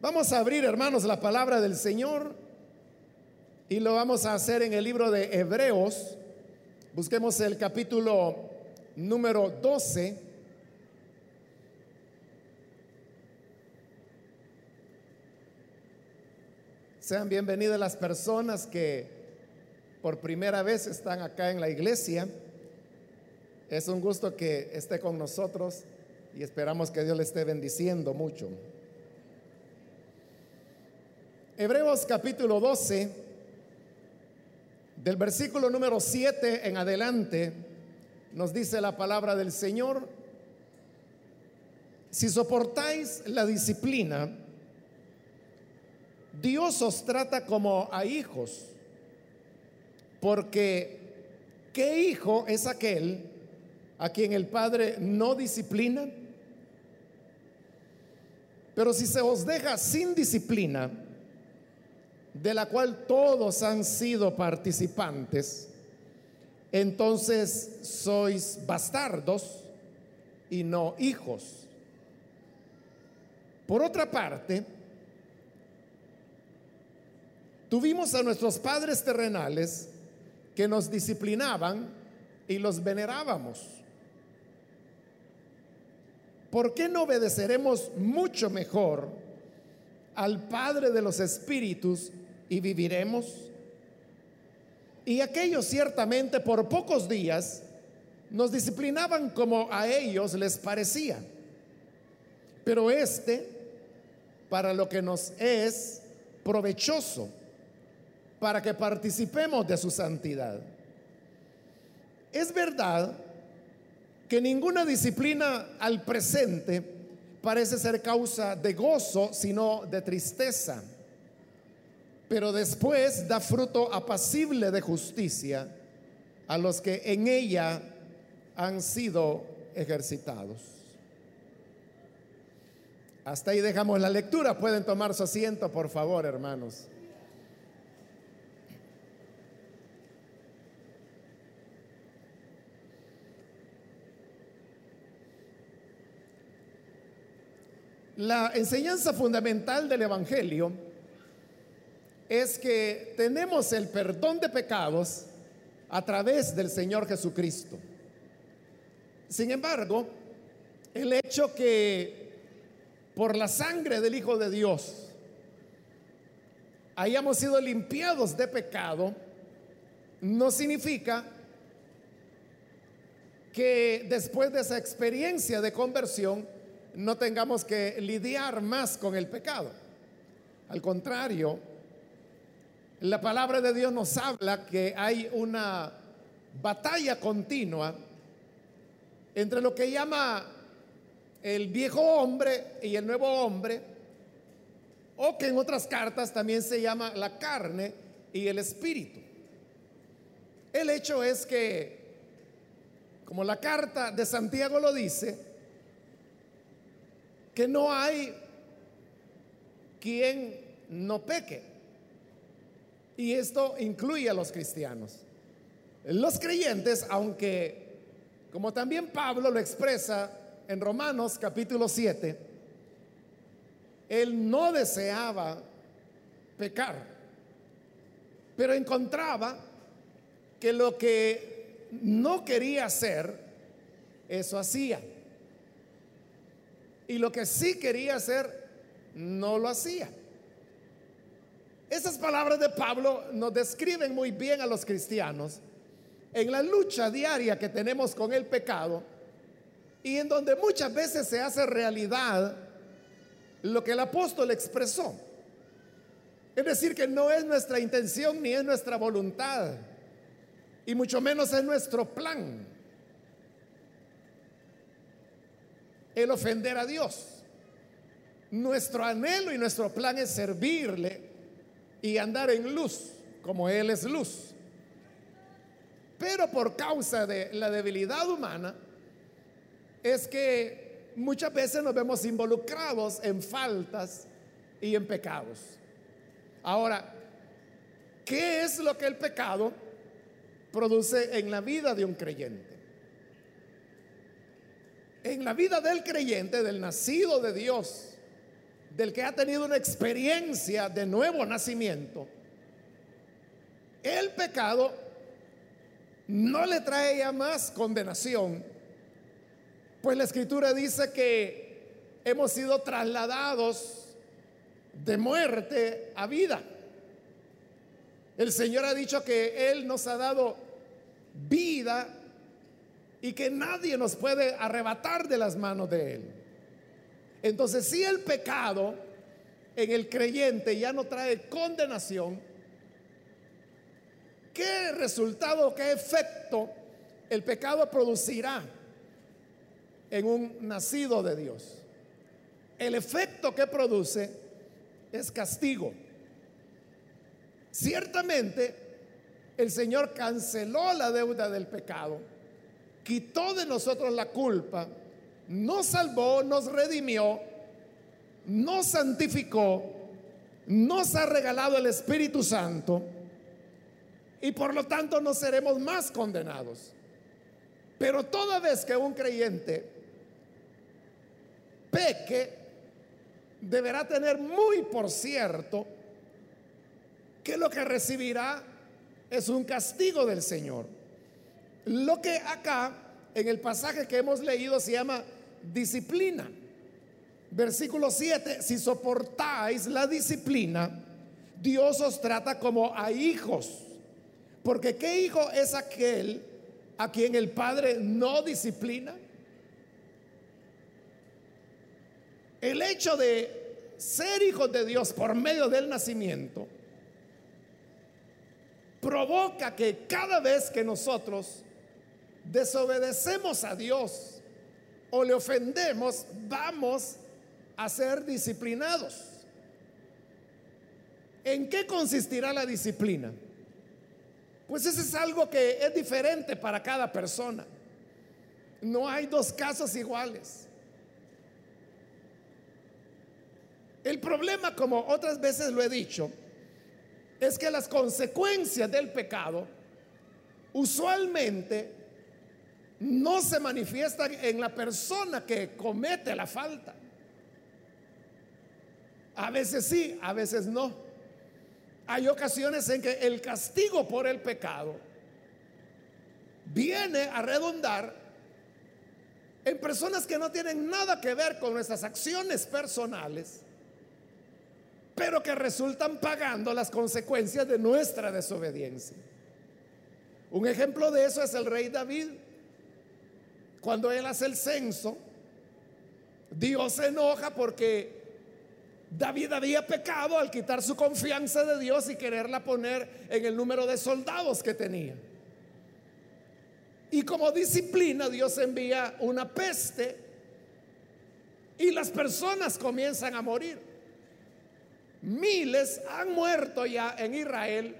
Vamos a abrir, hermanos, la palabra del Señor y lo vamos a hacer en el libro de Hebreos. Busquemos el capítulo número 12. Sean bienvenidas las personas que por primera vez están acá en la iglesia. Es un gusto que esté con nosotros y esperamos que Dios le esté bendiciendo mucho. Hebreos capítulo 12, del versículo número 7 en adelante, nos dice la palabra del Señor, si soportáis la disciplina, Dios os trata como a hijos, porque ¿qué hijo es aquel a quien el Padre no disciplina? Pero si se os deja sin disciplina, de la cual todos han sido participantes, entonces sois bastardos y no hijos. Por otra parte, tuvimos a nuestros padres terrenales que nos disciplinaban y los venerábamos. ¿Por qué no obedeceremos mucho mejor al Padre de los Espíritus y viviremos? Y aquellos ciertamente por pocos días nos disciplinaban como a ellos les parecía. Pero este, para lo que nos es provechoso, para que participemos de su santidad. Es verdad que ninguna disciplina al presente parece ser causa de gozo, sino de tristeza pero después da fruto apacible de justicia a los que en ella han sido ejercitados. Hasta ahí dejamos la lectura. Pueden tomar su asiento, por favor, hermanos. La enseñanza fundamental del Evangelio es que tenemos el perdón de pecados a través del Señor Jesucristo. Sin embargo, el hecho que por la sangre del Hijo de Dios hayamos sido limpiados de pecado, no significa que después de esa experiencia de conversión no tengamos que lidiar más con el pecado. Al contrario, la palabra de Dios nos habla que hay una batalla continua entre lo que llama el viejo hombre y el nuevo hombre, o que en otras cartas también se llama la carne y el espíritu. El hecho es que, como la carta de Santiago lo dice, que no hay quien no peque. Y esto incluye a los cristianos. Los creyentes, aunque, como también Pablo lo expresa en Romanos capítulo 7, él no deseaba pecar, pero encontraba que lo que no quería hacer, eso hacía. Y lo que sí quería hacer, no lo hacía. Esas palabras de Pablo nos describen muy bien a los cristianos en la lucha diaria que tenemos con el pecado y en donde muchas veces se hace realidad lo que el apóstol expresó. Es decir, que no es nuestra intención ni es nuestra voluntad, y mucho menos es nuestro plan el ofender a Dios. Nuestro anhelo y nuestro plan es servirle y andar en luz, como Él es luz. Pero por causa de la debilidad humana, es que muchas veces nos vemos involucrados en faltas y en pecados. Ahora, ¿qué es lo que el pecado produce en la vida de un creyente? En la vida del creyente, del nacido de Dios, del que ha tenido una experiencia de nuevo nacimiento, el pecado no le trae ya más condenación, pues la escritura dice que hemos sido trasladados de muerte a vida. El Señor ha dicho que Él nos ha dado vida y que nadie nos puede arrebatar de las manos de Él. Entonces, si el pecado en el creyente ya no trae condenación, ¿qué resultado, qué efecto el pecado producirá en un nacido de Dios? El efecto que produce es castigo. Ciertamente, el Señor canceló la deuda del pecado, quitó de nosotros la culpa, nos salvó, nos redimió, nos santificó, nos ha regalado el Espíritu Santo y por lo tanto no seremos más condenados. Pero toda vez que un creyente peque, deberá tener muy por cierto que lo que recibirá es un castigo del Señor. Lo que acá en el pasaje que hemos leído se llama disciplina. Versículo 7, si soportáis la disciplina, Dios os trata como a hijos. Porque ¿qué hijo es aquel a quien el Padre no disciplina? El hecho de ser hijos de Dios por medio del nacimiento provoca que cada vez que nosotros desobedecemos a Dios o le ofendemos, vamos a ser disciplinados. ¿En qué consistirá la disciplina? Pues eso es algo que es diferente para cada persona. No hay dos casos iguales. El problema, como otras veces lo he dicho, es que las consecuencias del pecado usualmente no se manifiestan en la persona que comete la falta. A veces sí, a veces no. Hay ocasiones en que el castigo por el pecado viene a redundar en personas que no tienen nada que ver con nuestras acciones personales, pero que resultan pagando las consecuencias de nuestra desobediencia. Un ejemplo de eso es el rey David. Cuando él hace el censo, Dios se enoja porque David había pecado al quitar su confianza de Dios y quererla poner en el número de soldados que tenía. Y como disciplina Dios envía una peste y las personas comienzan a morir. Miles han muerto ya en Israel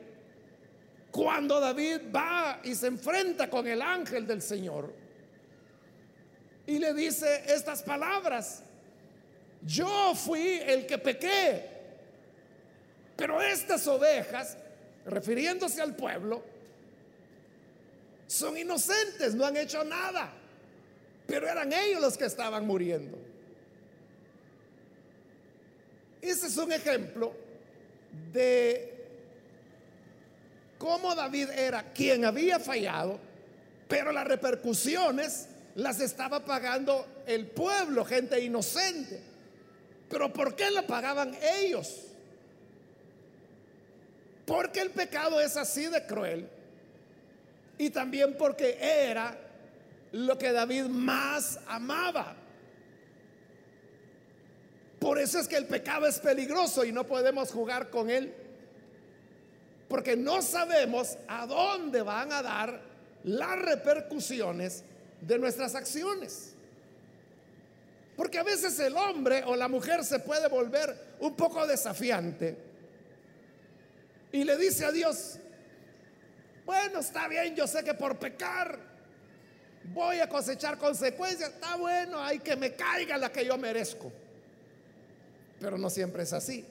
cuando David va y se enfrenta con el ángel del Señor y le dice estas palabras. Yo fui el que pequé, pero estas ovejas, refiriéndose al pueblo, son inocentes, no han hecho nada, pero eran ellos los que estaban muriendo. Ese es un ejemplo de cómo David era quien había fallado, pero las repercusiones las estaba pagando el pueblo, gente inocente. Pero ¿por qué la pagaban ellos? Porque el pecado es así de cruel. Y también porque era lo que David más amaba. Por eso es que el pecado es peligroso y no podemos jugar con él. Porque no sabemos a dónde van a dar las repercusiones de nuestras acciones. Porque a veces el hombre o la mujer se puede volver un poco desafiante y le dice a Dios, bueno, está bien, yo sé que por pecar voy a cosechar consecuencias, está bueno, hay que me caiga la que yo merezco. Pero no siempre es así.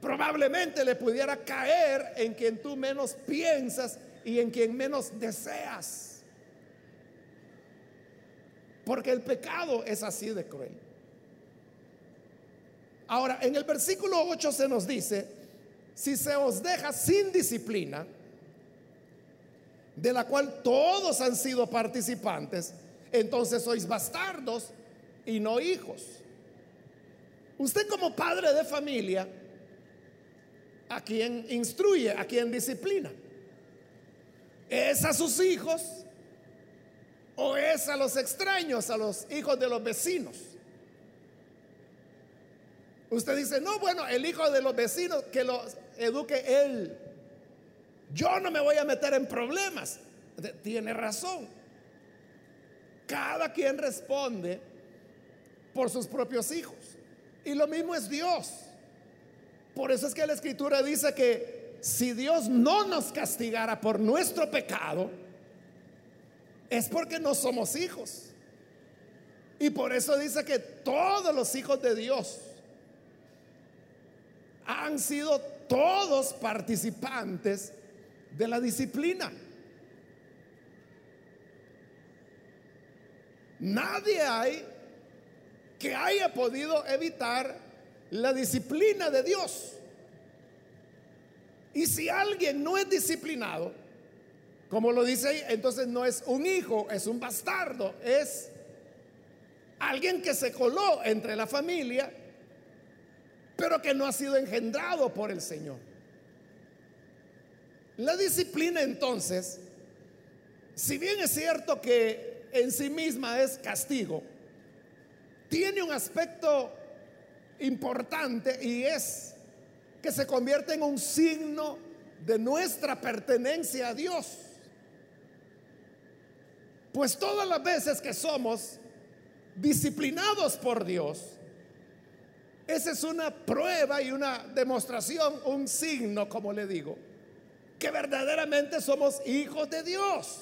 Probablemente le pudiera caer en quien tú menos piensas y en quien menos deseas. Porque el pecado es así de cruel. Ahora, en el versículo 8 se nos dice, si se os deja sin disciplina, de la cual todos han sido participantes, entonces sois bastardos y no hijos. Usted como padre de familia, a quien instruye, a quien disciplina, ¿es a sus hijos o es a los extraños, a los hijos de los vecinos? Usted dice, no, bueno, el hijo de los vecinos que los eduque él. Yo no me voy a meter en problemas. Tiene razón. Cada quien responde por sus propios hijos. Y lo mismo es Dios. Por eso es que la escritura dice que si Dios no nos castigara por nuestro pecado, es porque no somos hijos. Y por eso dice que todos los hijos de Dios han sido todos participantes de la disciplina. Nadie hay que haya podido evitar la disciplina de Dios. Y si alguien no es disciplinado, como lo dice ahí, entonces no es un hijo, es un bastardo, es alguien que se coló entre la familia, pero que no ha sido engendrado por el Señor. La disciplina entonces, si bien es cierto que en sí misma es castigo, tiene un aspecto importante y es que se convierte en un signo de nuestra pertenencia a Dios. Pues todas las veces que somos disciplinados por Dios, esa es una prueba y una demostración, un signo, como le digo, que verdaderamente somos hijos de Dios.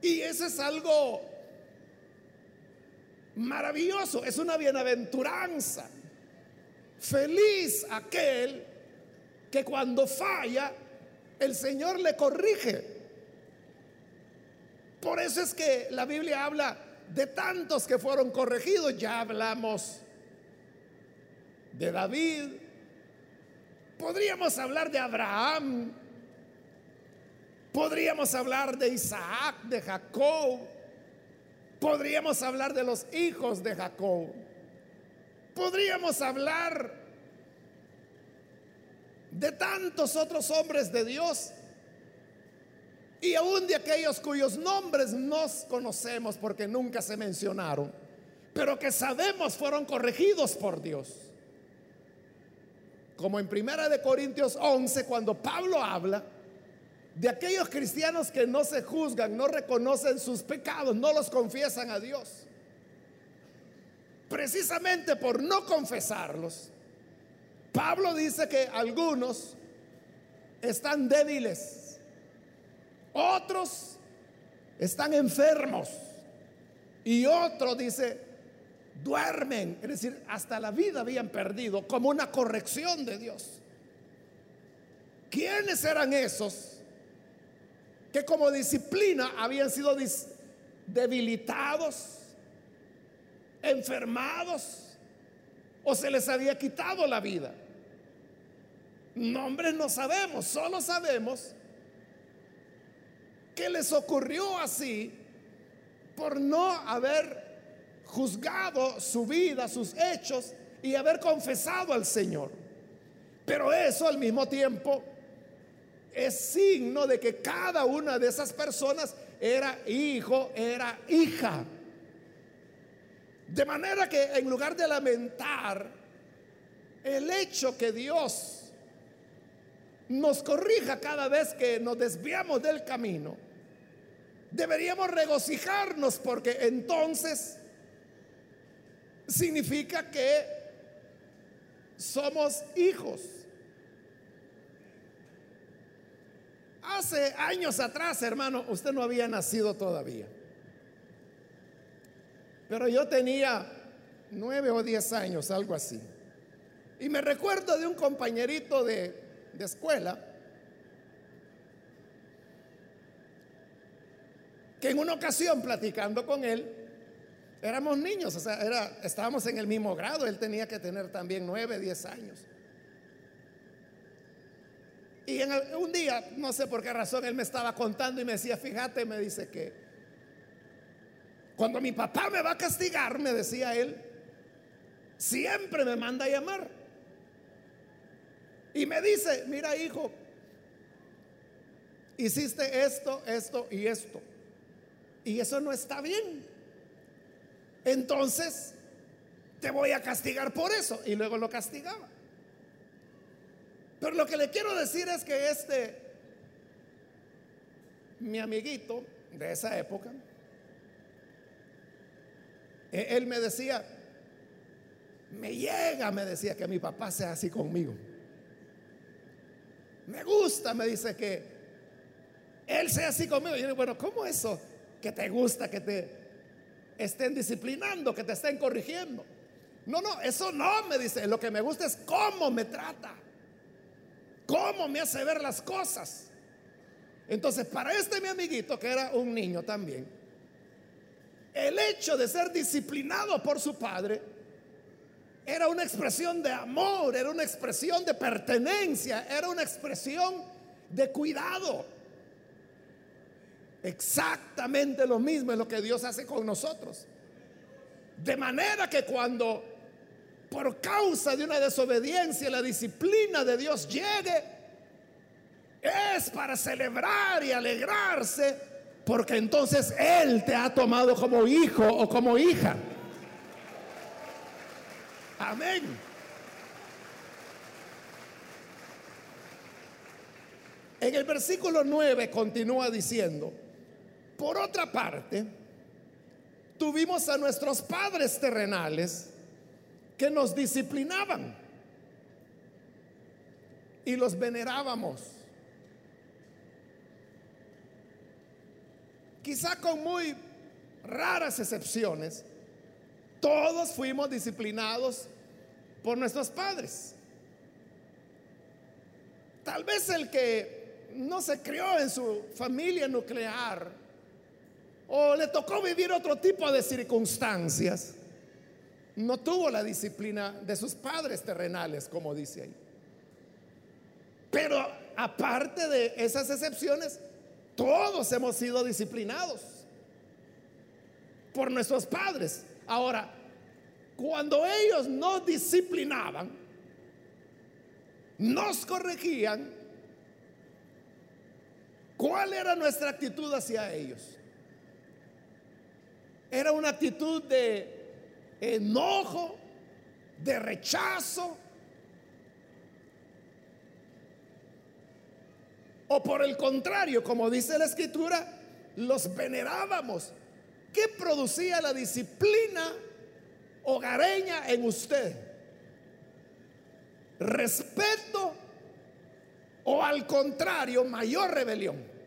Y eso es algo maravilloso, es una bienaventuranza. Feliz aquel que cuando falla, el Señor le corrige. Por eso es que la Biblia habla de tantos que fueron corregidos. Ya hablamos de David. Podríamos hablar de Abraham. Podríamos hablar de Isaac, de Jacob. Podríamos hablar de los hijos de Jacob. Podríamos hablar de tantos otros hombres de Dios y aún de aquellos cuyos nombres nos conocemos porque nunca se mencionaron, pero que sabemos fueron corregidos por Dios. Como en Primera de Corintios 11 cuando Pablo habla de aquellos cristianos que no se juzgan, no reconocen sus pecados, no los confiesan a Dios. Precisamente por no confesarlos, Pablo dice que algunos están débiles, otros están enfermos y otros dice duermen, es decir, hasta la vida habían perdido como una corrección de Dios. ¿Quiénes eran esos? que como disciplina habían sido debilitados, enfermados o se les había quitado la vida. Nombres no sabemos, solo sabemos que les ocurrió así por no haber juzgado su vida, sus hechos y haber confesado al Señor. Pero eso al mismo tiempo es signo de que cada una de esas personas era hijo, era hija. De manera que en lugar de lamentar el hecho que Dios nos corrija cada vez que nos desviamos del camino, deberíamos regocijarnos porque entonces significa que somos hijos. Hace años atrás, hermano, usted no había nacido todavía. Pero yo tenía nueve o diez años, algo así. Y me recuerdo de un compañerito de, de escuela que en una ocasión platicando con él, Éramos niños, o sea, era, estábamos en el mismo grado, él tenía que tener también nueve, diez años. Y en un día, no sé por qué razón, él me estaba contando y me decía, fíjate, me dice que cuando mi papá me va a castigar, me decía él, siempre me manda a llamar. Y me dice, mira hijo, hiciste esto, esto y esto. Y eso no está bien. Entonces, te voy a castigar por eso. Y luego lo castigaba. Pero lo que le quiero decir es que este, mi amiguito de esa época, e, él me decía, me llega, me decía que mi papá sea así conmigo. Me gusta, me dice que él sea así conmigo. Y yo digo, bueno, ¿cómo eso? Que te gusta que te estén disciplinando, que te estén corrigiendo. No, no, eso no, me dice. Lo que me gusta es cómo me trata cómo me hace ver las cosas. Entonces, para este mi amiguito, que era un niño también, el hecho de ser disciplinado por su padre era una expresión de amor, era una expresión de pertenencia, era una expresión de cuidado. Exactamente lo mismo es lo que Dios hace con nosotros. De manera que cuando por causa de una desobediencia la disciplina de Dios llegue, es para celebrar y alegrarse, porque entonces Él te ha tomado como hijo o como hija. Amén. En el versículo 9 continúa diciendo, por otra parte, tuvimos a nuestros padres terrenales, que nos disciplinaban y los venerábamos. Quizá con muy raras excepciones, todos fuimos disciplinados por nuestros padres. Tal vez el que no se crió en su familia nuclear o le tocó vivir otro tipo de circunstancias, no tuvo la disciplina de sus padres terrenales, como dice ahí. Pero aparte de esas excepciones, todos hemos sido disciplinados por nuestros padres. Ahora, cuando ellos nos disciplinaban, nos corregían, ¿cuál era nuestra actitud hacia ellos? Era una actitud de enojo, de rechazo. O por el contrario, como dice la escritura, los venerábamos. ¿Qué producía la disciplina hogareña en usted? ¿Respeto o al contrario, mayor rebelión?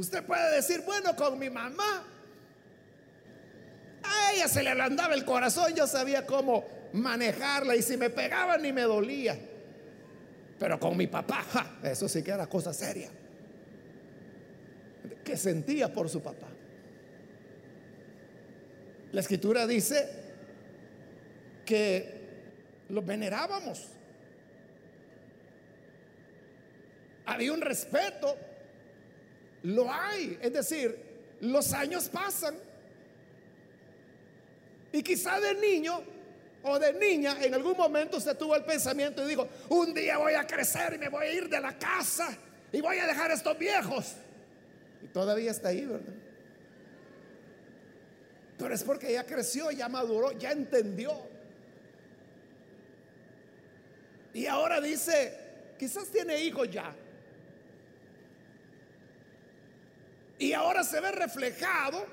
Usted puede decir, bueno, con mi mamá a ella se le ablandaba el corazón, yo sabía cómo manejarla y si me pegaba ni me dolía. Pero con mi papá, eso sí que era cosa seria. Que sentía por su papá. La escritura dice que los venerábamos. Había un respeto. Lo hay. Es decir, los años pasan y quizá de niño o de niña en algún momento se tuvo el pensamiento y dijo, un día voy a crecer y me voy a ir de la casa y voy a dejar a estos viejos. Y todavía está ahí, ¿verdad? Pero es porque ya creció, ya maduró, ya entendió. Y ahora dice, quizás tiene hijos ya. Y ahora se ve reflejado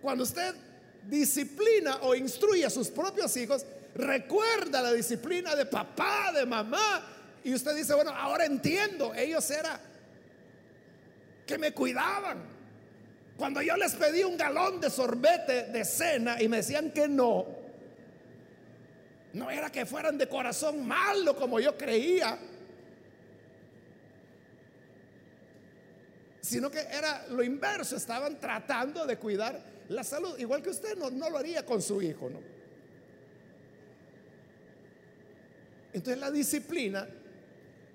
cuando usted disciplina o instruye a sus propios hijos, recuerda la disciplina de papá, de mamá. Y usted dice, bueno, ahora entiendo, ellos era que me cuidaban. Cuando yo les pedí un galón de sorbete de cena y me decían que no, no era que fueran de corazón malo como yo creía, sino que era lo inverso, estaban tratando de cuidar la salud, igual que usted no, no lo haría con su hijo, ¿no? Entonces la disciplina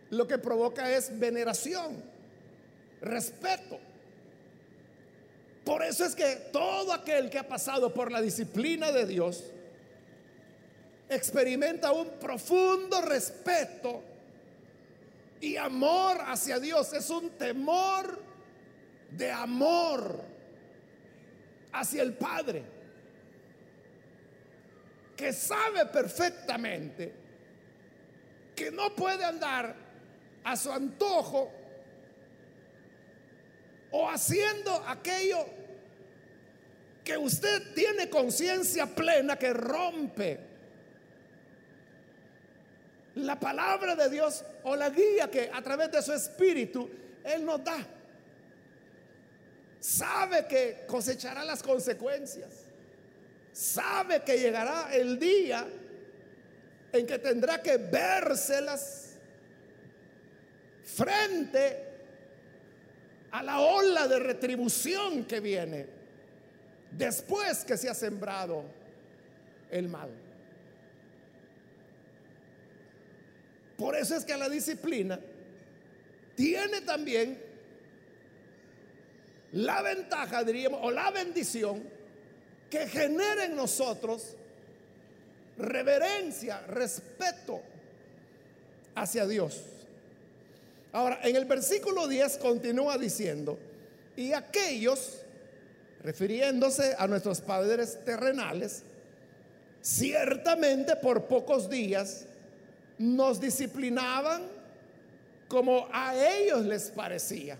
lo que provoca es veneración, respeto. Por eso es que todo aquel que ha pasado por la disciplina de Dios experimenta un profundo respeto y amor hacia Dios. Es un temor de amor hacia el Padre, que sabe perfectamente que no puede andar a su antojo o haciendo aquello que usted tiene conciencia plena que rompe la palabra de Dios o la guía que a través de su espíritu Él nos da. Sabe que cosechará las consecuencias. Sabe que llegará el día en que tendrá que vérselas frente a la ola de retribución que viene después que se ha sembrado el mal. Por eso es que la disciplina tiene también la ventaja, diríamos, o la bendición que genera en nosotros reverencia, respeto hacia Dios. Ahora, en el versículo 10 continúa diciendo, y aquellos, refiriéndose a nuestros padres terrenales, ciertamente por pocos días nos disciplinaban como a ellos les parecía.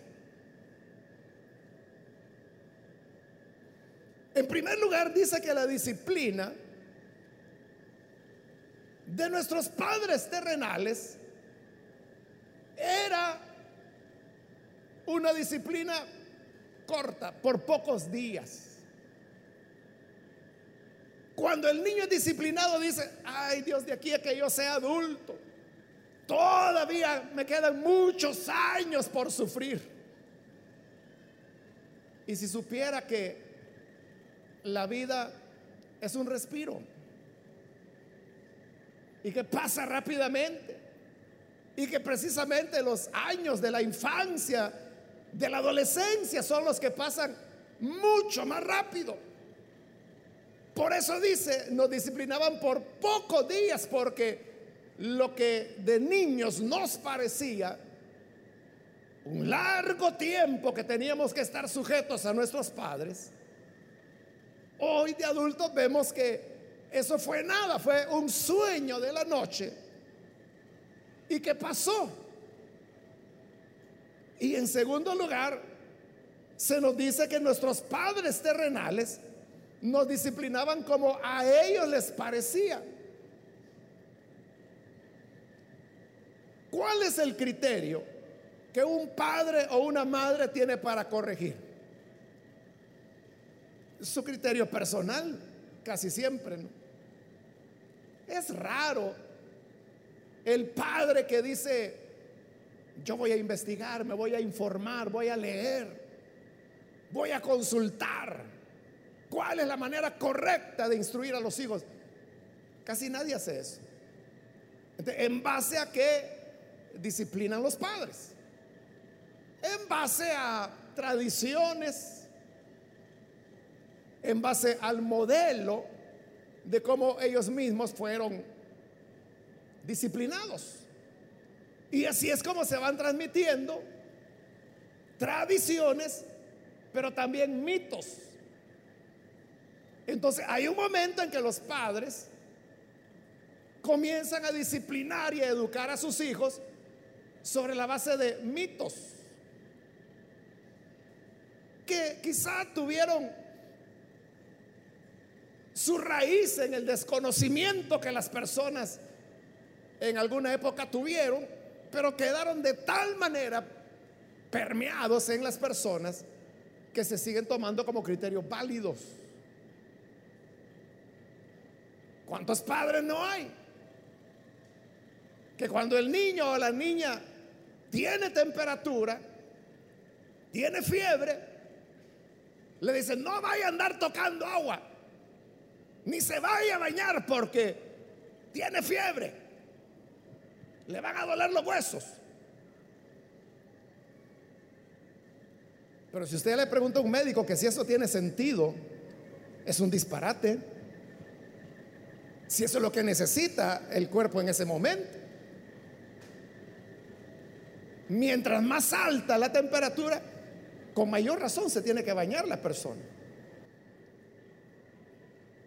En primer lugar, dice que la disciplina de nuestros padres terrenales era una disciplina corta, por pocos días. Cuando el niño es disciplinado dice, ay Dios, de aquí a que yo sea adulto, todavía me quedan muchos años por sufrir. Y si supiera que la vida es un respiro y que pasa rápidamente y que precisamente los años de la infancia, de la adolescencia son los que pasan mucho más rápido. Por eso dice, nos disciplinaban por pocos días porque lo que de niños nos parecía un largo tiempo que teníamos que estar sujetos a nuestros padres, hoy de adultos vemos que eso fue nada, fue un sueño de la noche ¿Y qué pasó? Y en segundo lugar, se nos dice que nuestros padres terrenales nos disciplinaban como a ellos les parecía. ¿Cuál es el criterio que un padre o una madre tiene para corregir? Su criterio personal, casi siempre. Es raro el padre que dice, yo voy a investigar, me voy a informar, voy a leer, voy a consultar cuál es la manera correcta de instruir a los hijos. Casi nadie hace eso. ¿En base a qué disciplinan los padres? En base a tradiciones, en base al modelo de cómo ellos mismos fueron disciplinados. Y así es como se van transmitiendo tradiciones, pero también mitos. Entonces hay un momento en que los padres comienzan a disciplinar y a educar a sus hijos sobre la base de mitos que quizá tuvieron su raíz en el desconocimiento que las personas en alguna época tuvieron, pero quedaron de tal manera permeados en las personas que se siguen tomando como criterios válidos. ¿Cuántos padres no hay? Que cuando el niño o la niña tiene temperatura, tiene fiebre, le dicen, no vaya a andar tocando agua, ni se vaya a bañar porque tiene fiebre. Le van a doler los huesos. Pero si usted le pregunta a un médico que si eso tiene sentido, es un disparate. Si eso es lo que necesita el cuerpo en ese momento. Mientras más alta la temperatura, con mayor razón se tiene que bañar la persona.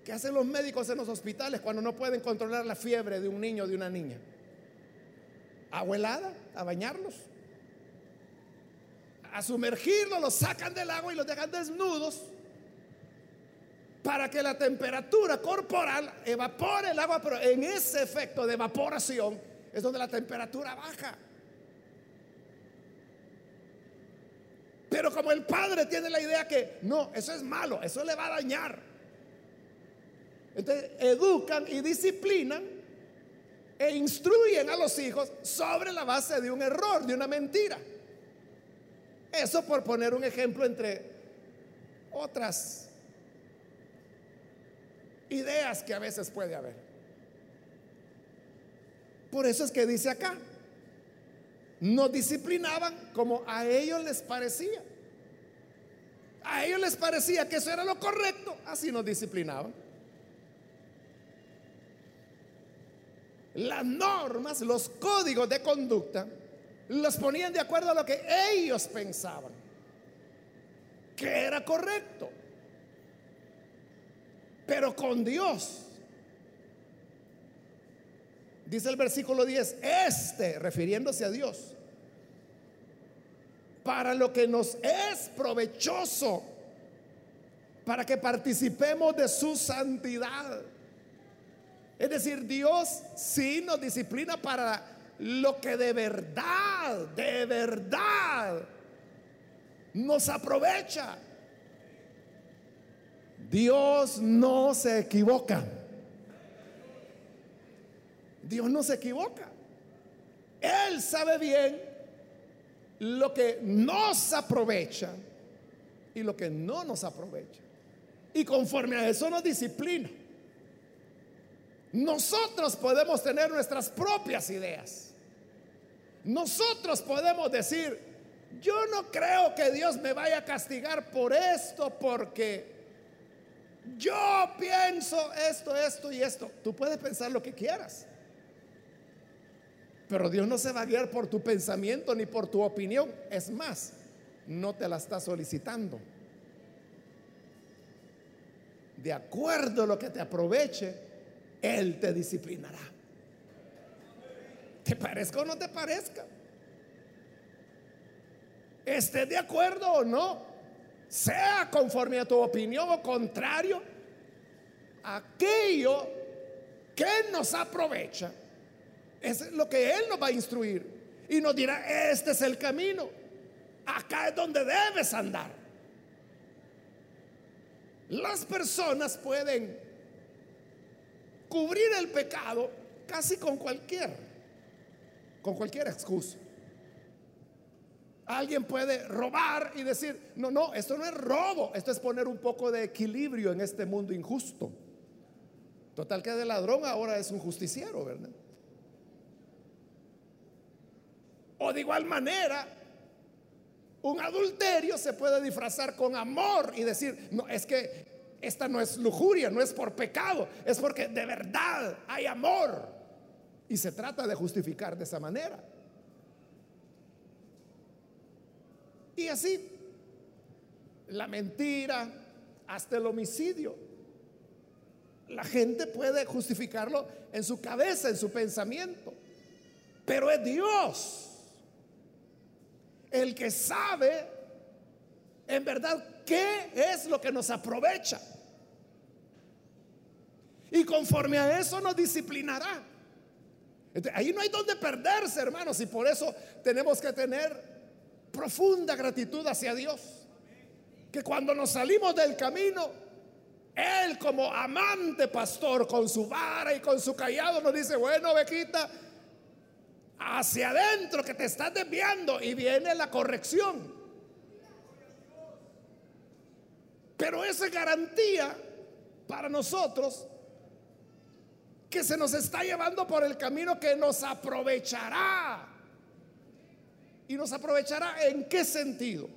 ¿Qué hacen los médicos en los hospitales cuando no pueden controlar la fiebre de un niño o de una niña? Agua helada, a bañarlos. A sumergirlos, los sacan del agua y los dejan desnudos para que la temperatura corporal evapore el agua, pero en ese efecto de evaporación es donde la temperatura baja. Pero como el padre tiene la idea que no, eso es malo, eso le va a dañar. Entonces educan y disciplinan e instruyen a los hijos sobre la base de un error, de una mentira. Eso por poner un ejemplo entre otras ideas que a veces puede haber. Por eso es que dice acá, nos disciplinaban como a ellos les parecía. A ellos les parecía que eso era lo correcto, así nos disciplinaban. Las normas, los códigos de conducta, los ponían de acuerdo a lo que ellos pensaban que era correcto. Pero con Dios Dice el versículo 10, este, refiriéndose a Dios, para lo que nos es provechoso, para que participemos de su santidad. Es decir, Dios sí nos disciplina para lo que de verdad, de verdad nos aprovecha. Dios no se equivoca. Dios no se equivoca. Él sabe bien lo que nos aprovecha y lo que no nos aprovecha. Y conforme a eso nos disciplina. Nosotros podemos tener nuestras propias ideas. Nosotros podemos decir, yo no creo que Dios me vaya a castigar por esto porque yo pienso esto, esto y esto. Tú puedes pensar lo que quieras. Pero Dios no se va a guiar por tu pensamiento ni por tu opinión. Es más, no te la está solicitando. De acuerdo a lo que te aproveche, Él te disciplinará. ¿Te parezca o no te parezca? Esté de acuerdo o no, sea conforme a tu opinión o contrario, aquello que nos aprovecha es lo que Él nos va a instruir. Y nos dirá, este es el camino. Acá es donde debes andar. Las personas pueden cubrir el pecado casi con cualquier, con cualquier excusa. Alguien puede robar y decir, no, no, esto no es robo, esto es poner un poco de equilibrio en este mundo injusto. Total que de ladrón ahora es un justiciero, ¿verdad? O de igual manera, un adulterio se puede disfrazar con amor y decir, no, es que esta no es lujuria, no es por pecado, es porque de verdad hay amor. Y se trata de justificar de esa manera. Y así, la mentira, hasta el homicidio. La gente puede justificarlo en su cabeza, en su pensamiento. Pero es Dios el que sabe en verdad qué es lo que nos aprovecha. Y conforme a eso nos disciplinará. ahí no hay donde perderse, hermanos, y por eso tenemos que tener profunda gratitud hacia Dios. Que cuando nos salimos del camino, Él como amante pastor, con su vara y con su callado, nos dice, bueno, Bequita, hacia adentro que te estás desviando y viene la corrección. Pero esa garantía para nosotros que se nos está llevando por el camino que nos aprovechará. ¿Y nos aprovechará en qué sentido?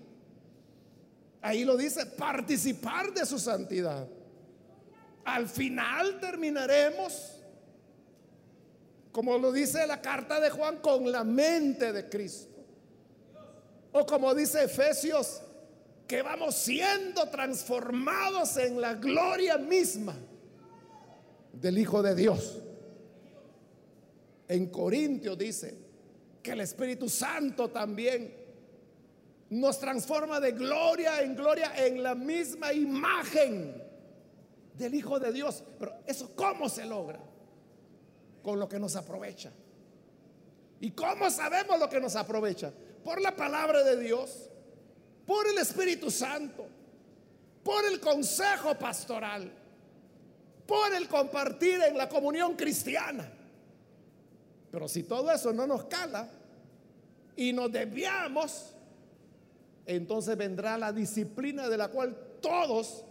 Ahí lo dice, participar de su santidad. Al final terminaremos, como lo dice la carta de Juan, con la mente de Cristo. O como dice Efesios, que vamos siendo transformados en la gloria misma del Hijo de Dios. En Corintios dice que el Espíritu Santo también nos transforma de gloria en gloria en la misma imagen del Hijo de Dios. Pero eso ¿cómo se logra? Con lo que nos aprovecha. ¿Y cómo sabemos lo que nos aprovecha? Por la palabra de Dios, por el Espíritu Santo, por el consejo pastoral por el compartir en la comunión cristiana. Pero si todo eso no nos cala y nos desviamos, entonces vendrá la disciplina de la cual todos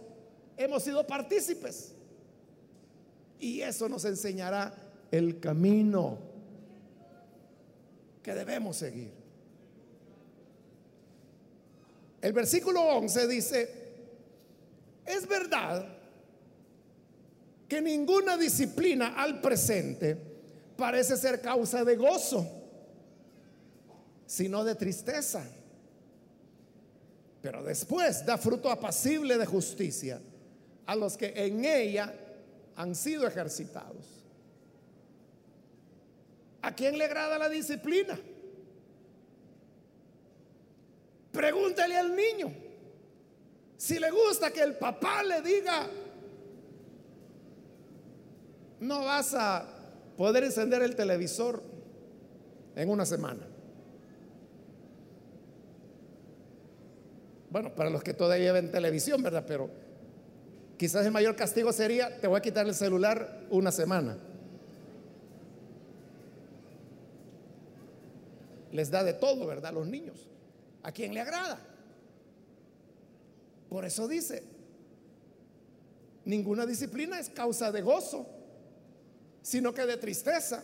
hemos sido partícipes. Y eso nos enseñará el camino que debemos seguir. El versículo 11 dice, es verdad que ninguna disciplina al presente parece ser causa de gozo, sino de tristeza. Pero después da fruto apacible de justicia a los que en ella han sido ejercitados. ¿A quién le agrada la disciplina? Pregúntale al niño si le gusta que el papá le diga no vas a poder encender el televisor en una semana. Bueno, para los que todavía ven televisión, ¿verdad? Pero quizás el mayor castigo sería, te voy a quitar el celular una semana. Les da de todo, ¿verdad? Los niños. ¿A quién le agrada? Por eso dice, ninguna disciplina es causa de gozo sino que de tristeza.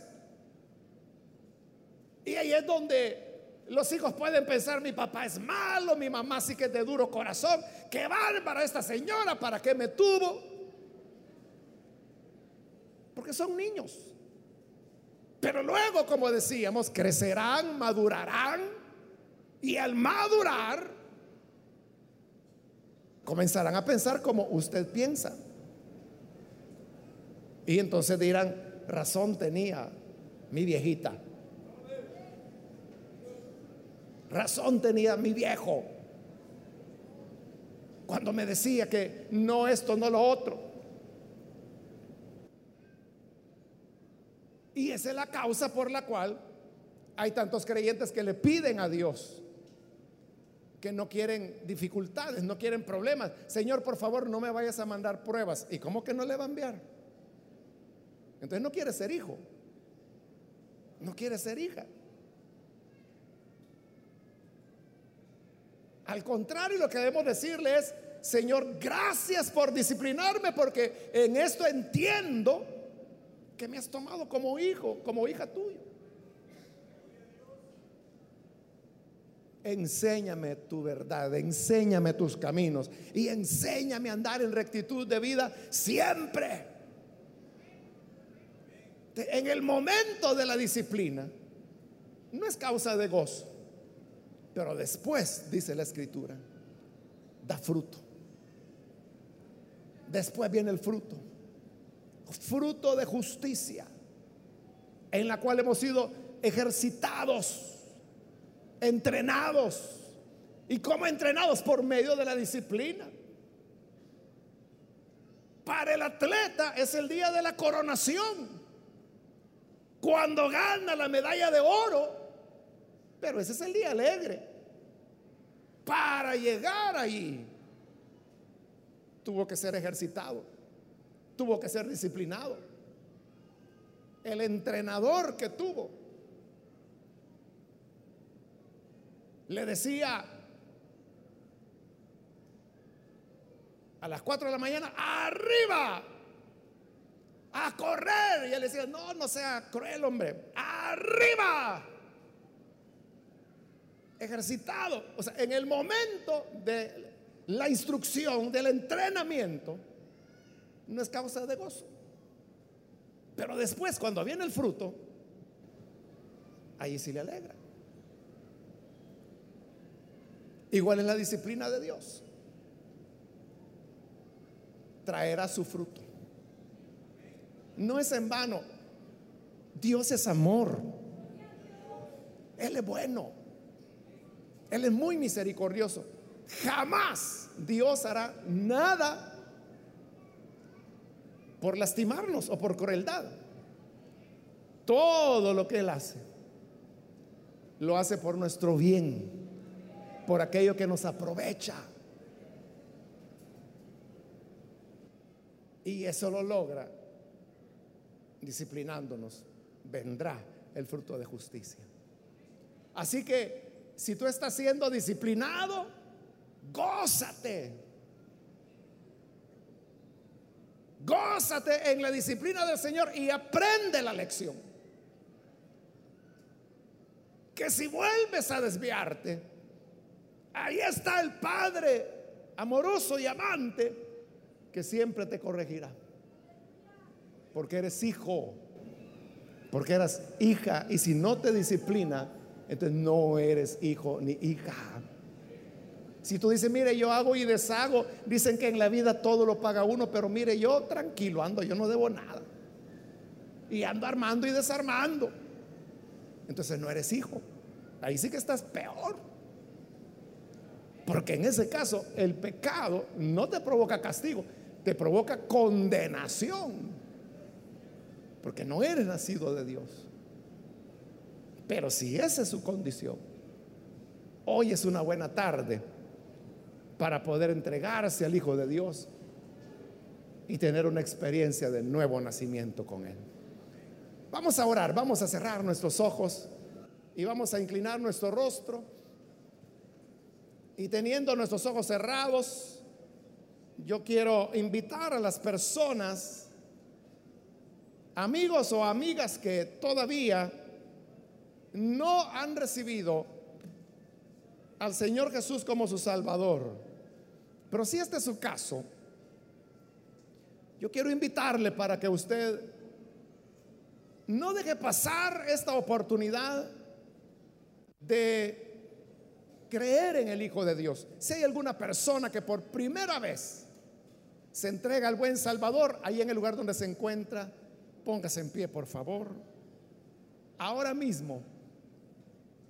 Y ahí es donde los hijos pueden pensar, mi papá es malo, mi mamá sí que es de duro corazón, qué bárbara esta señora, ¿para qué me tuvo? Porque son niños. Pero luego, como decíamos, crecerán, madurarán y al madurar comenzarán a pensar como usted piensa. Y entonces dirán, razón tenía mi viejita. Razón tenía mi viejo cuando me decía que no esto, no lo otro. Y esa es la causa por la cual hay tantos creyentes que le piden a Dios que no quieren dificultades, no quieren problemas. Señor, por favor, no me vayas a mandar pruebas. ¿Y cómo que no le va a enviar? Entonces no quiere ser hijo. No quiere ser hija. Al contrario, lo que debemos decirle es, Señor, gracias por disciplinarme porque en esto entiendo que me has tomado como hijo, como hija tuya. Enséñame tu verdad, enséñame tus caminos y enséñame a andar en rectitud de vida siempre en el momento de la disciplina, no es causa de gozo, pero después, dice la escritura, da fruto. Después viene el fruto, fruto de justicia, en la cual hemos sido ejercitados, entrenados. ¿Y cómo entrenados? Por medio de la disciplina. Para el atleta es el día de la coronación cuando gana la medalla de oro. Pero ese es el día alegre. Para llegar ahí, tuvo que ser ejercitado, tuvo que ser disciplinado. El entrenador que tuvo le decía a las 4 de la mañana, arriba, a correr. Y él decía, no, no sea cruel, hombre, arriba. Ejercitado. O sea, en el momento de la instrucción, del entrenamiento, no es causa de gozo. Pero después, cuando viene el fruto, ahí sí le alegra. Igual es la disciplina de Dios. Traerá su fruto. No es en vano. Dios es amor. Él es bueno. Él es muy misericordioso. Jamás Dios hará nada por lastimarnos o por crueldad. Todo lo que Él hace, lo hace por nuestro bien, por aquello que nos aprovecha. Y eso lo logra disciplinándonos. Vendrá el fruto de justicia. Así que si tú estás siendo disciplinado, gózate Gózate en la disciplina del Señor y aprende la lección. Que si vuelves a desviarte, ahí está el Padre amoroso y amante que siempre te corregirá. Porque eres hijo, porque eras hija y si no te disciplina, entonces no eres hijo ni hija. Si tú dices, mire, yo hago y deshago, dicen que en la vida todo lo paga uno, pero mire, yo tranquilo ando, yo no debo nada. Y ando armando y desarmando. Entonces no eres hijo. Ahí sí que estás peor. Porque en ese caso el pecado no te provoca castigo, te provoca condenación. Porque no eres nacido de Dios. Pero si esa es su condición, hoy es una buena tarde para poder entregarse al Hijo de Dios y tener una experiencia de nuevo nacimiento con Él. Vamos a orar, vamos a cerrar nuestros ojos y vamos a inclinar nuestro rostro. Y teniendo nuestros ojos cerrados, yo quiero invitar a las personas, amigos o amigas que todavía no han recibido al Señor Jesús como su Salvador. Pero si este es su caso, yo quiero invitarle para que usted no deje pasar esta oportunidad de creer en el Hijo de Dios. Si hay alguna persona que por primera vez se entrega al buen Salvador, ahí en el lugar donde se encuentra, póngase en pie, por favor. Ahora mismo,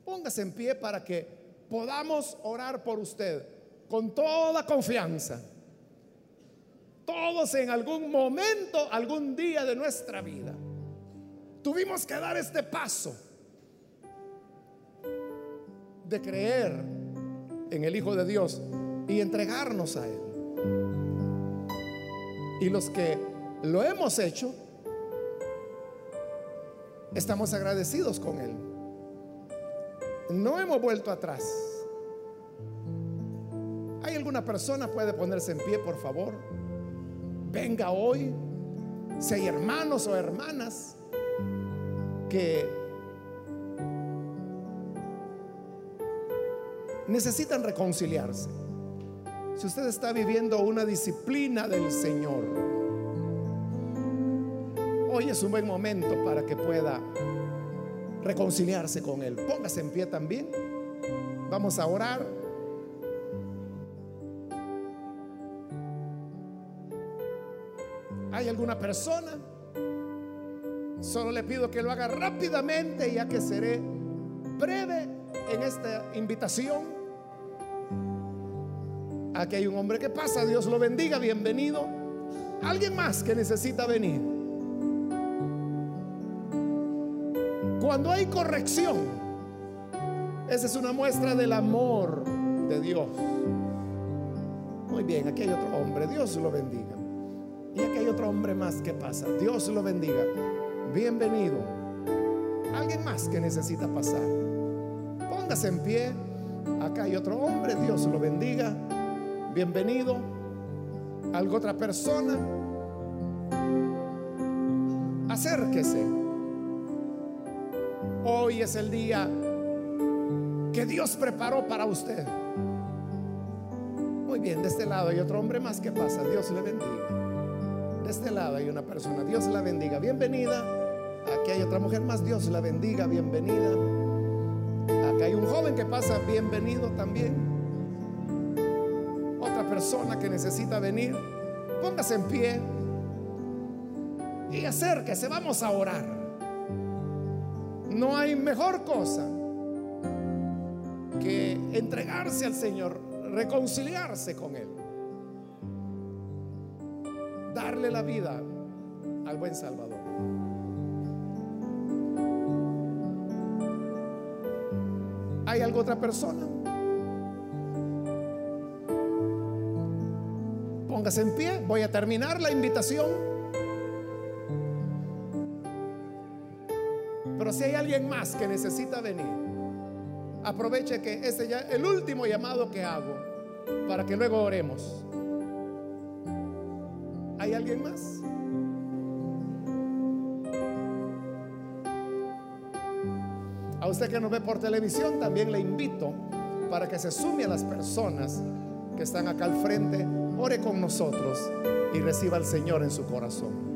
póngase en pie para que podamos orar por usted con toda confianza. Todos en algún momento, algún día de nuestra vida, tuvimos que dar este paso de creer en el Hijo de Dios y entregarnos a Él. Y los que lo hemos hecho, estamos agradecidos con Él. No hemos vuelto atrás. ¿Hay alguna persona puede ponerse en pie, por favor? Venga hoy. Si hay hermanos o hermanas que necesitan reconciliarse. Si usted está viviendo una disciplina del Señor, hoy es un buen momento para que pueda reconciliarse con Él. Póngase en pie también. Vamos a orar. ¿Hay alguna persona? Solo le pido que lo haga rápidamente ya que seré breve en esta invitación. Aquí hay un hombre que pasa, Dios lo bendiga, bienvenido. Alguien más que necesita venir. Cuando hay corrección, esa es una muestra del amor de Dios. Muy bien, aquí hay otro hombre, Dios lo bendiga. Y aquí hay otro hombre más que pasa, Dios lo bendiga. Bienvenido. Alguien más que necesita pasar. Póngase en pie. Acá hay otro hombre, Dios lo bendiga. Bienvenido. ¿Algo otra persona? Acérquese. Hoy es el día que Dios preparó para usted. Muy bien, de este lado hay otro hombre más que pasa. Dios le bendiga. De este lado hay una persona. Dios la bendiga. Bienvenida. Aquí hay otra mujer más. Dios la bendiga. Bienvenida. Aquí hay un joven que pasa. Bienvenido también. Otra persona que necesita venir. Póngase en pie. Y acérquese. Vamos a orar. No hay mejor cosa que entregarse al Señor, reconciliarse con Él, darle la vida al buen Salvador. ¿Hay alguna otra persona? Póngase en pie, voy a terminar la invitación. Si hay alguien más que necesita venir, aproveche que este ya el último llamado que hago para que luego oremos. ¿Hay alguien más? A usted que nos ve por televisión también le invito para que se sume a las personas que están acá al frente, ore con nosotros y reciba al Señor en su corazón.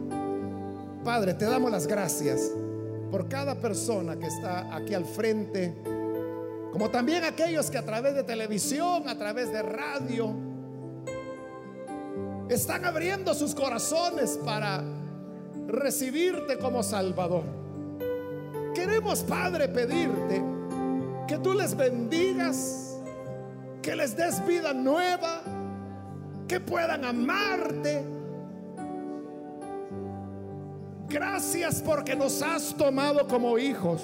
Padre, te damos las gracias por cada persona que está aquí al frente como también aquellos que a través de televisión, a través de radio, están abriendo sus corazones para recibirte como Salvador. Queremos, Padre, pedirte que tú les bendigas, que les des vida nueva, que puedan amarte. Gracias porque nos has tomado como hijos.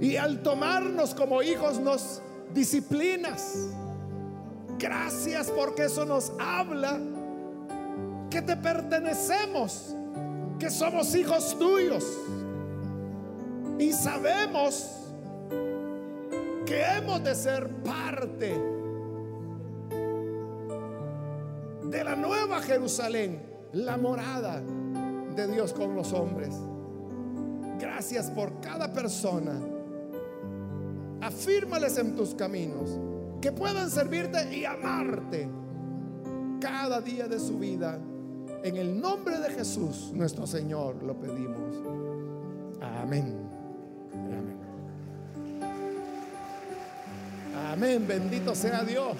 Y al tomarnos como hijos nos disciplinas. Gracias porque eso nos habla que te pertenecemos, que somos hijos tuyos. Y sabemos que hemos de ser parte de la nueva Jerusalén, la morada de Dios con los hombres. Gracias por cada persona afírmales en tus caminos, que puedan servirte y amarte cada día de su vida. En el nombre de Jesús, nuestro Señor, lo pedimos. Amén. Amén. Amén. Bendito sea Dios.